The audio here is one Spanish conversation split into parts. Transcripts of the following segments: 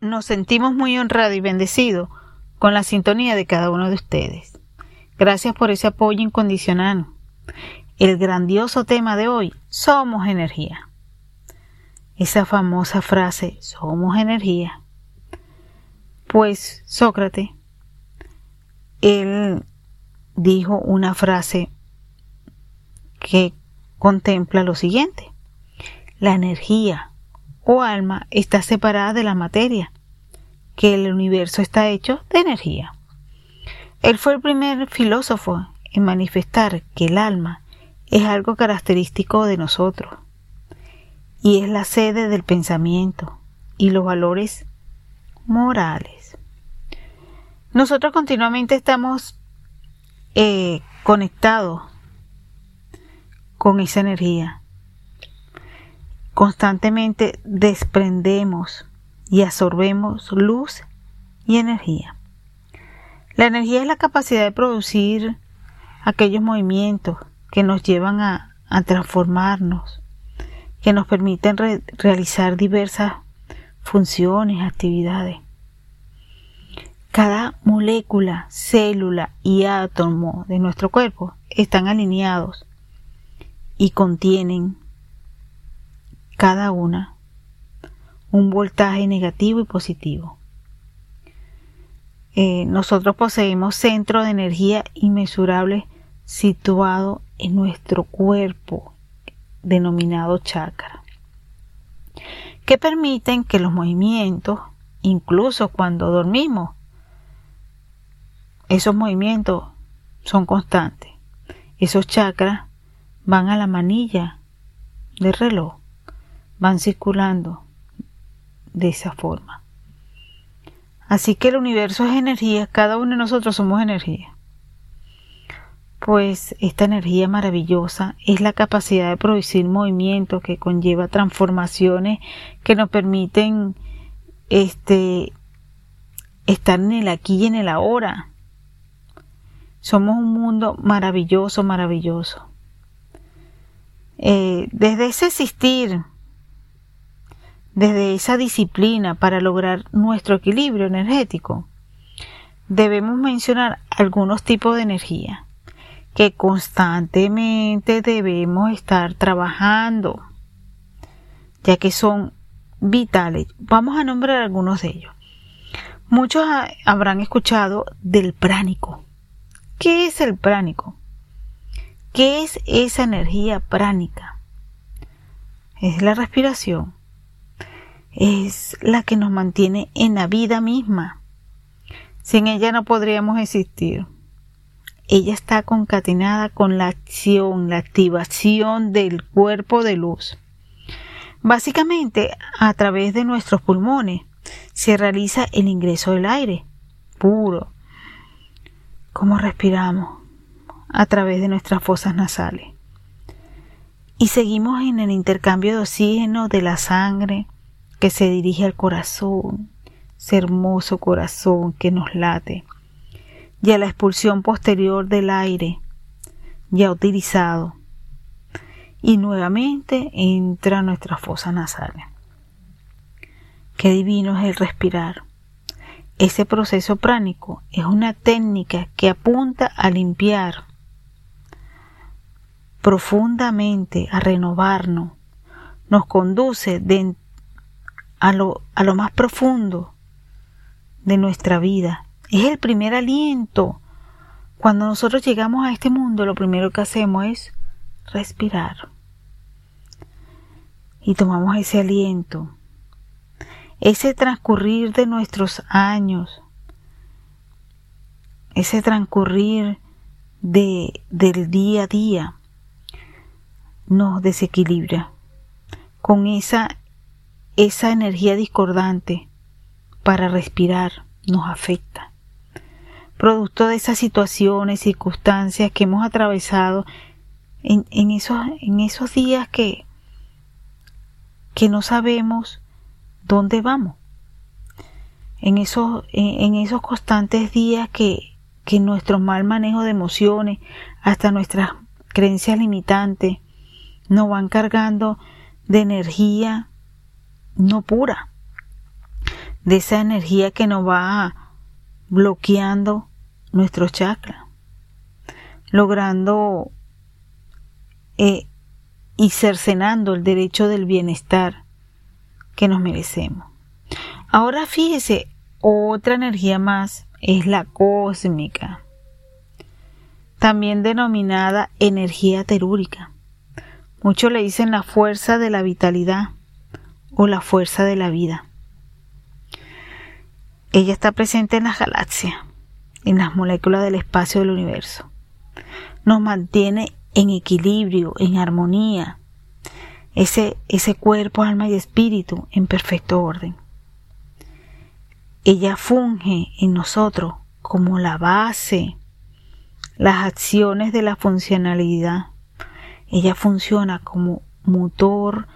Nos sentimos muy honrados y bendecidos con la sintonía de cada uno de ustedes. Gracias por ese apoyo incondicional. El grandioso tema de hoy, somos energía. Esa famosa frase, somos energía. Pues Sócrates, él dijo una frase que contempla lo siguiente. La energía o alma está separada de la materia, que el universo está hecho de energía. Él fue el primer filósofo en manifestar que el alma es algo característico de nosotros y es la sede del pensamiento y los valores morales. Nosotros continuamente estamos eh, conectados con esa energía. Constantemente desprendemos y absorbemos luz y energía. La energía es la capacidad de producir aquellos movimientos que nos llevan a, transformarnos, que nos permiten realizar diversas funciones, actividades. Cada molécula, célula y átomo de nuestro cuerpo están alineados y contienen cada una un voltaje negativo y positivo. Eh, nosotros poseemos centro de energía inmesurable situado en nuestro cuerpo, denominado chakra, que permiten que los movimientos, incluso cuando dormimos, esos movimientos son constantes. Esos chakras van a la manilla del reloj, van circulando de esa forma. Así que el universo es energía, cada uno de nosotros somos energía. Pues esta energía maravillosa es la capacidad de producir movimiento que conlleva transformaciones que nos permiten este estar en el aquí y en el ahora. Somos un mundo maravilloso, maravilloso. Eh, desde ese existir, desde esa disciplina para lograr nuestro equilibrio energético, debemos mencionar algunos tipos de energía que constantemente debemos estar trabajando, ya que son vitales. Vamos a nombrar algunos de ellos. Muchos habrán escuchado del pránico. ¿Qué es el pránico? ¿Qué es esa energía pránica? Es la respiración. Es la que nos mantiene en la vida misma. Sin ella no podríamos existir. Ella está concatenada con la acción, la activación del cuerpo de luz. Básicamente, a través de nuestros pulmones se realiza el ingreso del aire puro. ¿Cómo respiramos? a través de nuestras fosas nasales. Y seguimos en el intercambio de oxígeno de la sangre que se dirige al corazón, ese hermoso corazón que nos late, y a la expulsión posterior del aire ya utilizado. Y nuevamente entra a nuestras fosas nasales. Qué divino es el respirar. Ese proceso pránico es una técnica que apunta a limpiar profundamente a renovarnos, nos conduce a, lo, a lo más profundo de nuestra vida. Es el primer aliento. Cuando nosotros llegamos a este mundo, lo primero que hacemos es respirar. Y tomamos ese aliento. Ese transcurrir de nuestros años. Ese transcurrir de, del día a día nos desequilibra con esa, esa energía discordante para respirar nos afecta. Producto de esas situaciones, circunstancias que hemos atravesado en, en, esos, en esos días que, que no sabemos dónde vamos. En esos, en, esos constantes días que, que nuestro mal manejo de emociones, hasta nuestras creencias limitantes, nos van cargando de energía no pura, de esa energía que nos va bloqueando nuestro chakra, logrando eh, y cercenando el derecho del bienestar que nos merecemos. Ahora fíjese, otra energía más es la cósmica, también denominada energía telúrica. Muchos le dicen la fuerza de la vitalidad o la fuerza de la vida. Ella está presente en las galaxias, en las moléculas del espacio del universo. Nos mantiene en equilibrio, en armonía, ese, ese cuerpo, alma y espíritu en perfecto orden. Ella funge en nosotros como la base, las acciones de la funcionalidad. Ella funciona como motor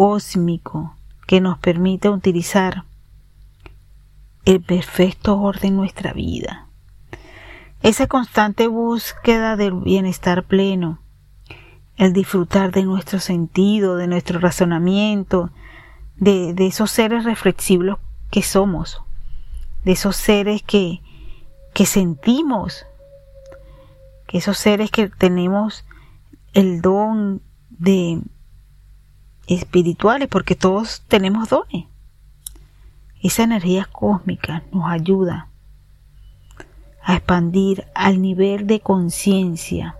microcósmico que nos permite utilizar el perfecto orden en nuestra vida. Esa constante búsqueda del bienestar pleno, el disfrutar de nuestro sentido, de nuestro razonamiento, de, esos seres reflexivos que somos, de esos seres que, que sentimos, que esos seres que tenemos el don de espirituales, porque todos tenemos dones. Esa energía cósmica nos ayuda a expandir al nivel de conciencia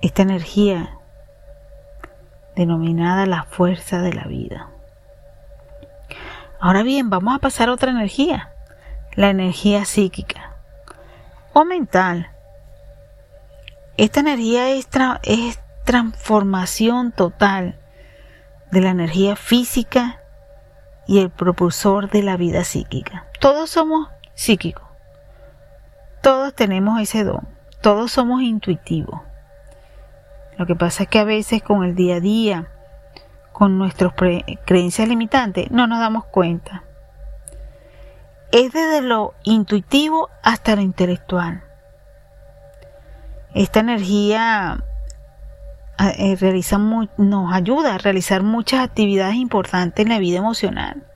esta energía denominada la fuerza de la vida. Ahora bien, vamos a pasar a otra energía, la energía psíquica o mental. Esta energía es, es transformación total de la energía física y el propulsor de la vida psíquica. Todos somos psíquico. Todos tenemos ese don, todos somos intuitivos. Lo que pasa es que a veces con el día a día, con nuestras creencias limitantes, no nos damos cuenta. Es desde lo intuitivo hasta lo intelectual. Esta energía eh, realiza nos ayuda a realizar muchas actividades importantes en la vida emocional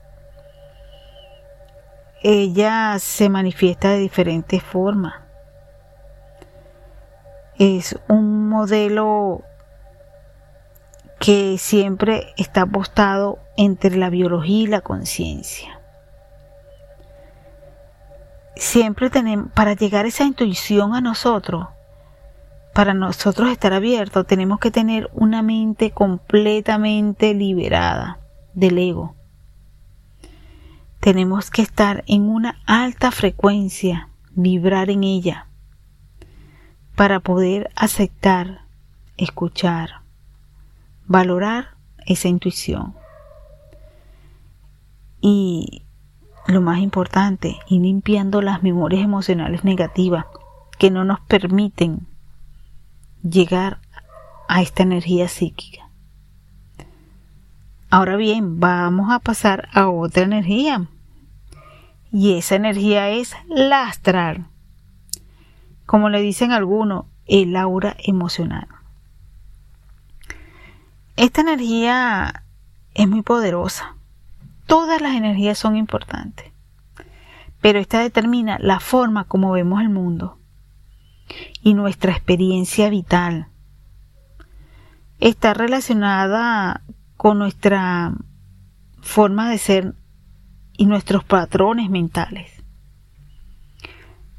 ella se manifiesta de diferentes formas. Es un modelo que siempre está apostado entre la biología y la conciencia. Siempre tenemos, para llegar esa intuición a nosotros, para nosotros estar abiertos, tenemos que tener una mente completamente liberada del ego tenemos que estar en una alta frecuencia, vibrar en ella, para poder aceptar, escuchar, valorar esa intuición. Y lo más importante, ir limpiando las memorias emocionales negativas que no nos permiten llegar a esta energía psíquica. Ahora bien, vamos a pasar a otra energía y esa energía es la astral. Como le dicen algunos, el aura emocional. Esta energía es muy poderosa. Todas las energías son importantes, pero esta determina la forma como vemos el mundo y nuestra experiencia vital. Está relacionada con nuestra forma de ser y nuestros patrones mentales.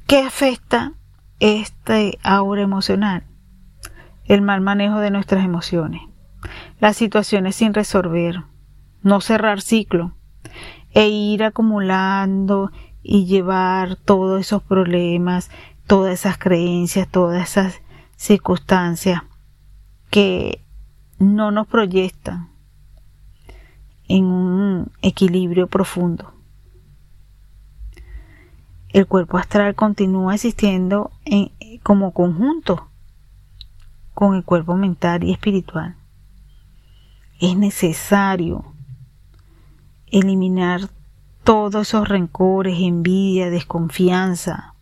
¿Qué afecta este aura emocional? El mal manejo de nuestras emociones, las situaciones sin resolver, no cerrar ciclo e ir acumulando y llevar todos esos problemas, todas esas creencias, todas esas circunstancias que no nos proyectan en un equilibrio profundo. El cuerpo astral continúa existiendo en, como conjunto con el cuerpo mental y espiritual. Es necesario eliminar todos esos rencores, envidia, desconfianza,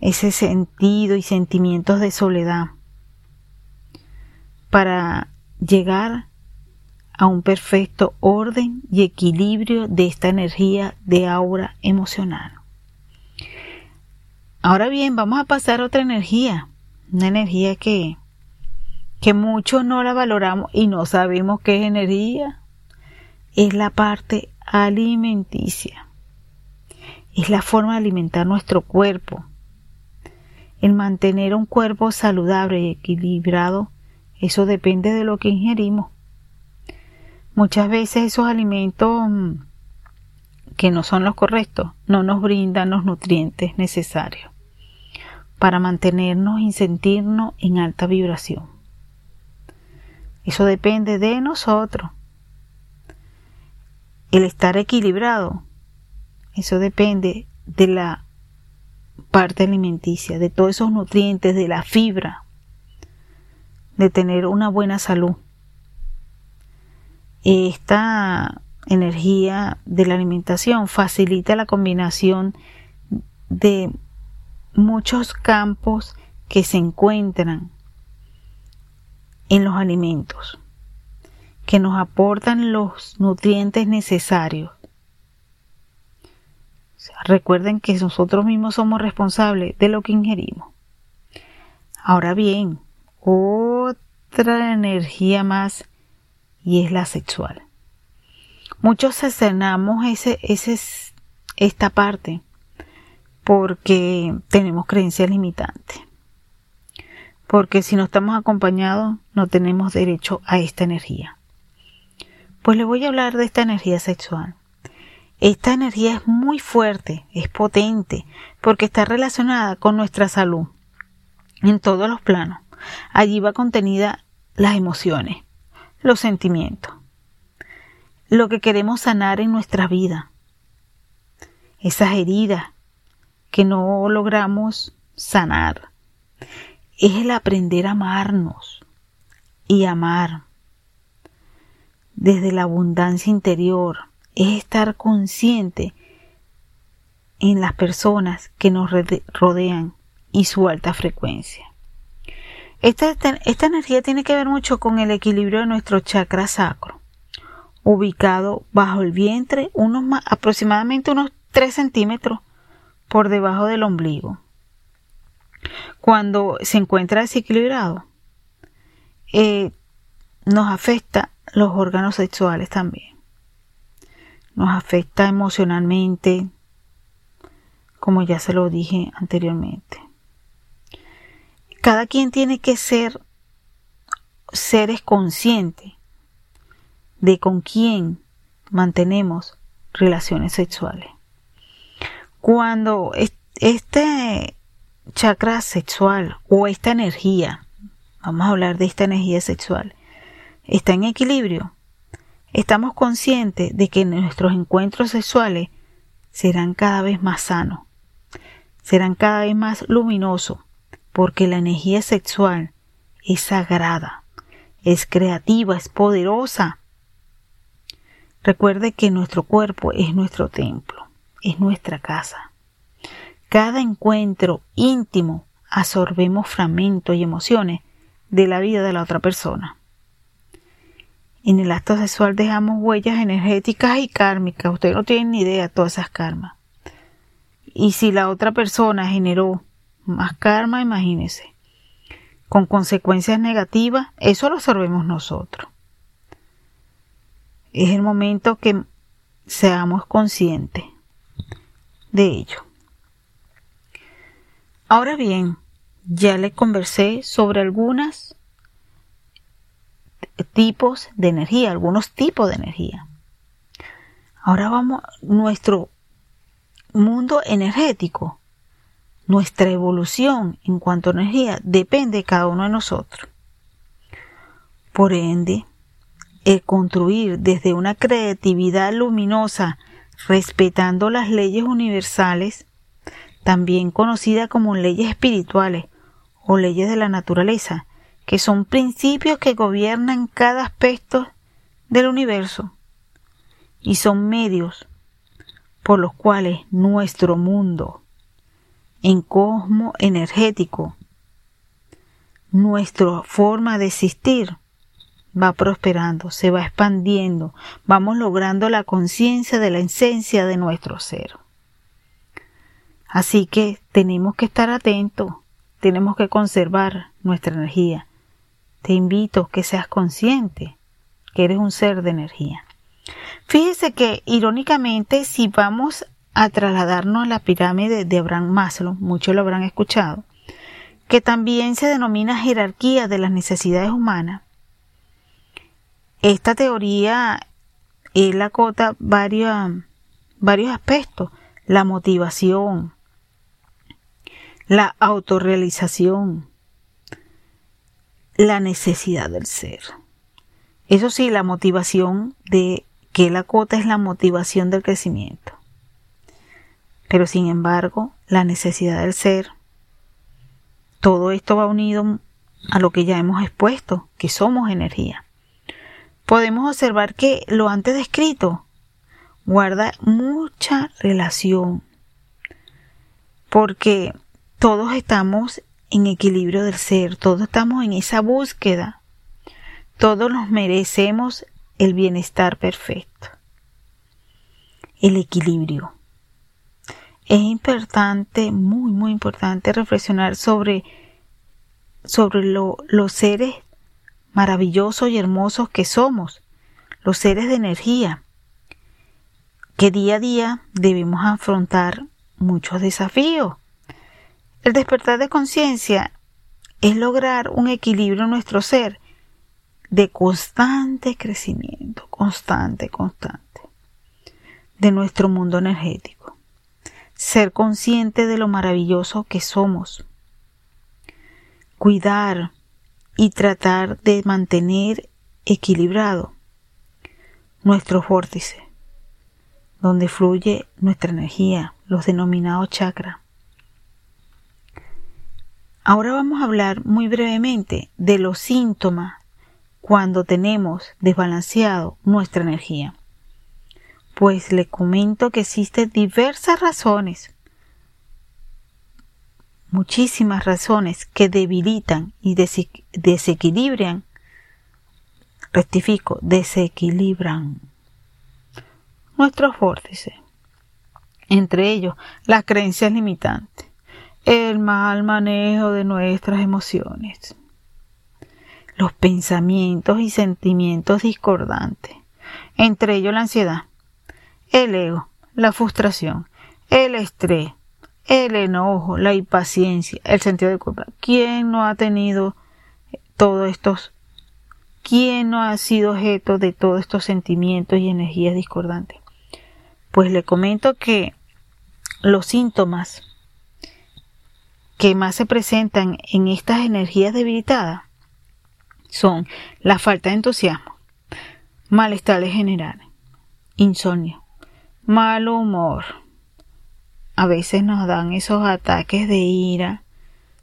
ese sentido y sentimientos de soledad para llegar a un perfecto orden y equilibrio de esta energía de aura emocional. Ahora bien, vamos a pasar a otra energía, una energía que, que muchos no la valoramos y no sabemos qué es energía. Es la parte alimenticia. Es la forma de alimentar nuestro cuerpo. El mantener un cuerpo saludable y equilibrado, eso depende de lo que ingerimos. Muchas veces esos alimentos mm, que no son los correctos no nos brindan los nutrientes necesarios para mantenernos y sentirnos en alta vibración. Eso depende de nosotros. El estar equilibrado, eso depende de la parte alimenticia, de todos esos nutrientes, de la fibra, de tener una buena salud esta energía de la alimentación facilita la combinación de muchos campos que se encuentran en los alimentos, que nos aportan los nutrientes necesarios. Recuerden que nosotros mismos somos responsables de lo que ingerimos. Ahora bien, otra energía más y es la sexual. Muchos cercenamos ese, ese, esta parte porque tenemos creencias limitantes. Porque si no estamos acompañados no tenemos derecho a esta energía. Pues le voy a hablar de esta energía sexual. Esta energía es muy fuerte, es potente, porque está relacionada con nuestra salud en todos los planos. Allí va contenida las emociones, los sentimientos, lo que queremos sanar en nuestra vida, esas heridas que no logramos sanar, es el aprender a amarnos y amar desde la abundancia interior, es estar consciente en las personas que nos rodean y su alta frecuencia. Esta, esta, energía tiene que ver mucho con el equilibrio de nuestro chakra sacro, ubicado bajo el vientre, unos aproximadamente unos 3 centímetros por debajo del ombligo. Cuando se encuentra desequilibrado, eh, nos afecta los órganos sexuales también. Nos afecta emocionalmente, como ya se lo dije anteriormente cada quien tiene que ser seres conscientes de con quién mantenemos relaciones sexuales. Cuando este chakra sexual o esta energía, vamos a hablar de esta energía sexual, está en equilibrio, estamos conscientes de que nuestros encuentros sexuales serán cada vez más sanos, serán cada vez más luminosos, porque la energía sexual es sagrada, es creativa, es poderosa. Recuerde que nuestro cuerpo es nuestro templo, es nuestra casa. Cada encuentro íntimo absorbemos fragmentos y emociones de la vida de la otra persona. En el acto sexual dejamos huellas energéticas y kármicas. Usted no tiene ni idea de todas esas karmas. Y si la otra persona generó más karma, imagínese. Con consecuencias negativas, eso lo absorbemos nosotros. Es el momento que seamos conscientes de ello. Ahora bien, ya le conversé sobre algunos tipos de energía, algunos tipos de energía. Ahora vamos, nuestro mundo energético nuestra evolución en cuanto a energía depende de cada uno de nosotros. Por ende, el construir desde una creatividad luminosa, respetando las leyes universales, también conocidas como leyes espirituales o leyes de la naturaleza, que son principios que gobiernan cada aspecto del universo y son medios por los cuales nuestro mundo en cosmo energético. Nuestra forma de existir va prosperando, se va expandiendo, vamos logrando la conciencia de la esencia de nuestro ser. Así que tenemos que estar atentos, tenemos que conservar nuestra energía. Te invito a que seas consciente que eres un ser de energía. Fíjese que, irónicamente, si vamos a trasladarnos a la pirámide de Abraham Maslow, muchos lo habrán escuchado, que también se denomina jerarquía de las necesidades humanas, esta teoría él acota varios, varios aspectos, la motivación, la autorrealización, la necesidad del ser. Eso sí, la motivación de que la cota es la motivación del crecimiento. Pero sin embargo, la necesidad del ser, todo esto va unido a lo que ya hemos expuesto, que somos energía. Podemos observar que lo antes descrito guarda mucha relación, porque todos estamos en equilibrio del ser, todos estamos en esa búsqueda, todos nos merecemos el bienestar perfecto, el equilibrio. Es importante, muy, muy importante reflexionar sobre, sobre los seres maravillosos y hermosos que somos, los seres de energía, que día a día debemos afrontar muchos desafíos el despertar de conciencia es lograr un equilibrio en nuestro ser de constante crecimiento, constante, constante, de nuestro mundo energético. Ser consciente de lo maravilloso que somos. Cuidar y tratar de mantener equilibrado nuestro vórtice, donde fluye nuestra energía, los denominados chakras Ahora vamos a hablar muy brevemente de los síntomas cuando tenemos desbalanceado nuestra energía. Pues le comento que existen diversas razones, muchísimas razones que debilitan y desequilibran, rectifico, desequilibran nuestros vórtices. Entre ellos, las creencias limitantes el mal manejo de nuestras emociones, los pensamientos y sentimientos discordantes, entre ellos la ansiedad, el ego, la frustración, el estrés, el enojo, la impaciencia, el sentido de culpa. ¿Quién no ha tenido todos estos? ¿Quién no ha sido objeto de todos estos sentimientos y energías discordantes? Pues le comento que los síntomas que más se presentan en estas energías debilitadas son la falta de entusiasmo, malestares generales, insomnio, mal humor. A veces nos dan esos ataques de ira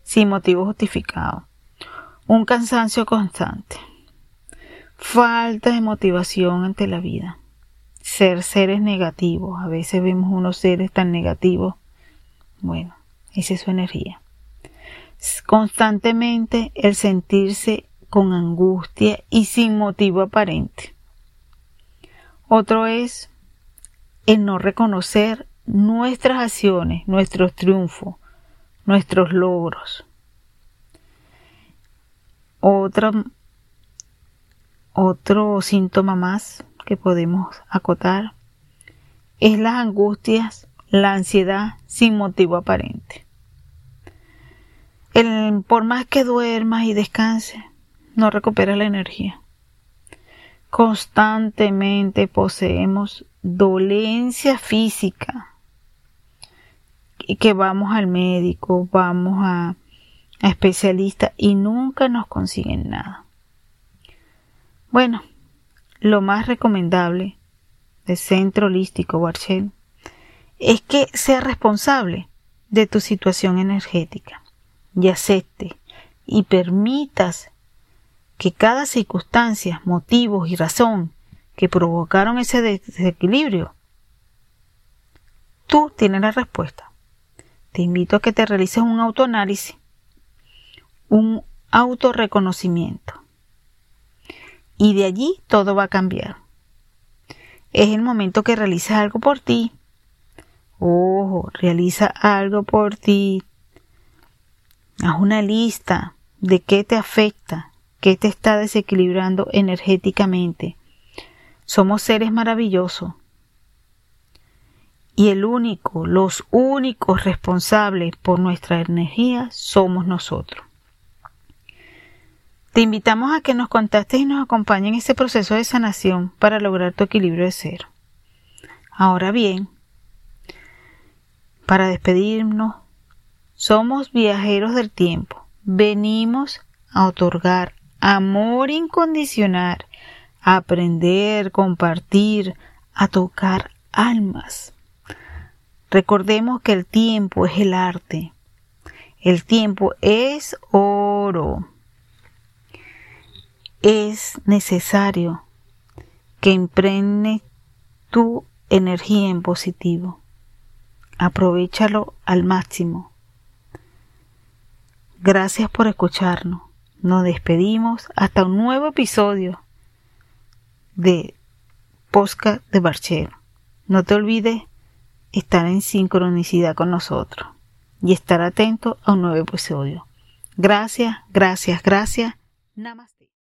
sin motivo justificado, un cansancio constante, falta de motivación ante la vida, ser seres negativos. A veces vemos unos seres tan negativos. Bueno, esa es su energía constantemente el sentirse con angustia y sin motivo aparente. Otro es el no reconocer nuestras acciones, nuestros triunfos, nuestros logros. Otro, otro síntoma más que podemos acotar es las angustias, la ansiedad sin motivo aparente por más que duermas y descanses, no recuperas la energía. Constantemente poseemos dolencia física y que vamos al médico, vamos a, a especialistas y nunca nos consiguen nada. Bueno, lo más recomendable del centro holístico Barchel es que seas responsable de tu situación energética y acepte y permitas que cada circunstancia, motivos y razón que provocaron ese desequilibrio, tú tienes la respuesta. Te invito a que te realices un autoanálisis, un autorreconocimiento y de allí todo va a cambiar. Es el momento que realizas algo por ti. Ojo, realiza algo por ti. Haz una lista de qué te afecta, qué te está desequilibrando energéticamente. Somos seres maravillosos. Y el único, los únicos responsables por nuestra energía somos nosotros. Te invitamos a que nos contactes y nos acompañes en este proceso de sanación para lograr tu equilibrio de cero. Ahora bien, para despedirnos, somos viajeros del tiempo. Venimos a otorgar amor incondicional, a aprender, compartir, a tocar almas. Recordemos que el tiempo es el arte. El tiempo es oro es necesario que impregne tu energía en positivo. Aprovechalo al máximo. Gracias por escucharnos. Nos despedimos hasta un nuevo episodio de Posca de Barchero. No te olvides estar en sincronicidad con nosotros y estar atento a un nuevo episodio. Gracias, gracias, gracias. Namaste.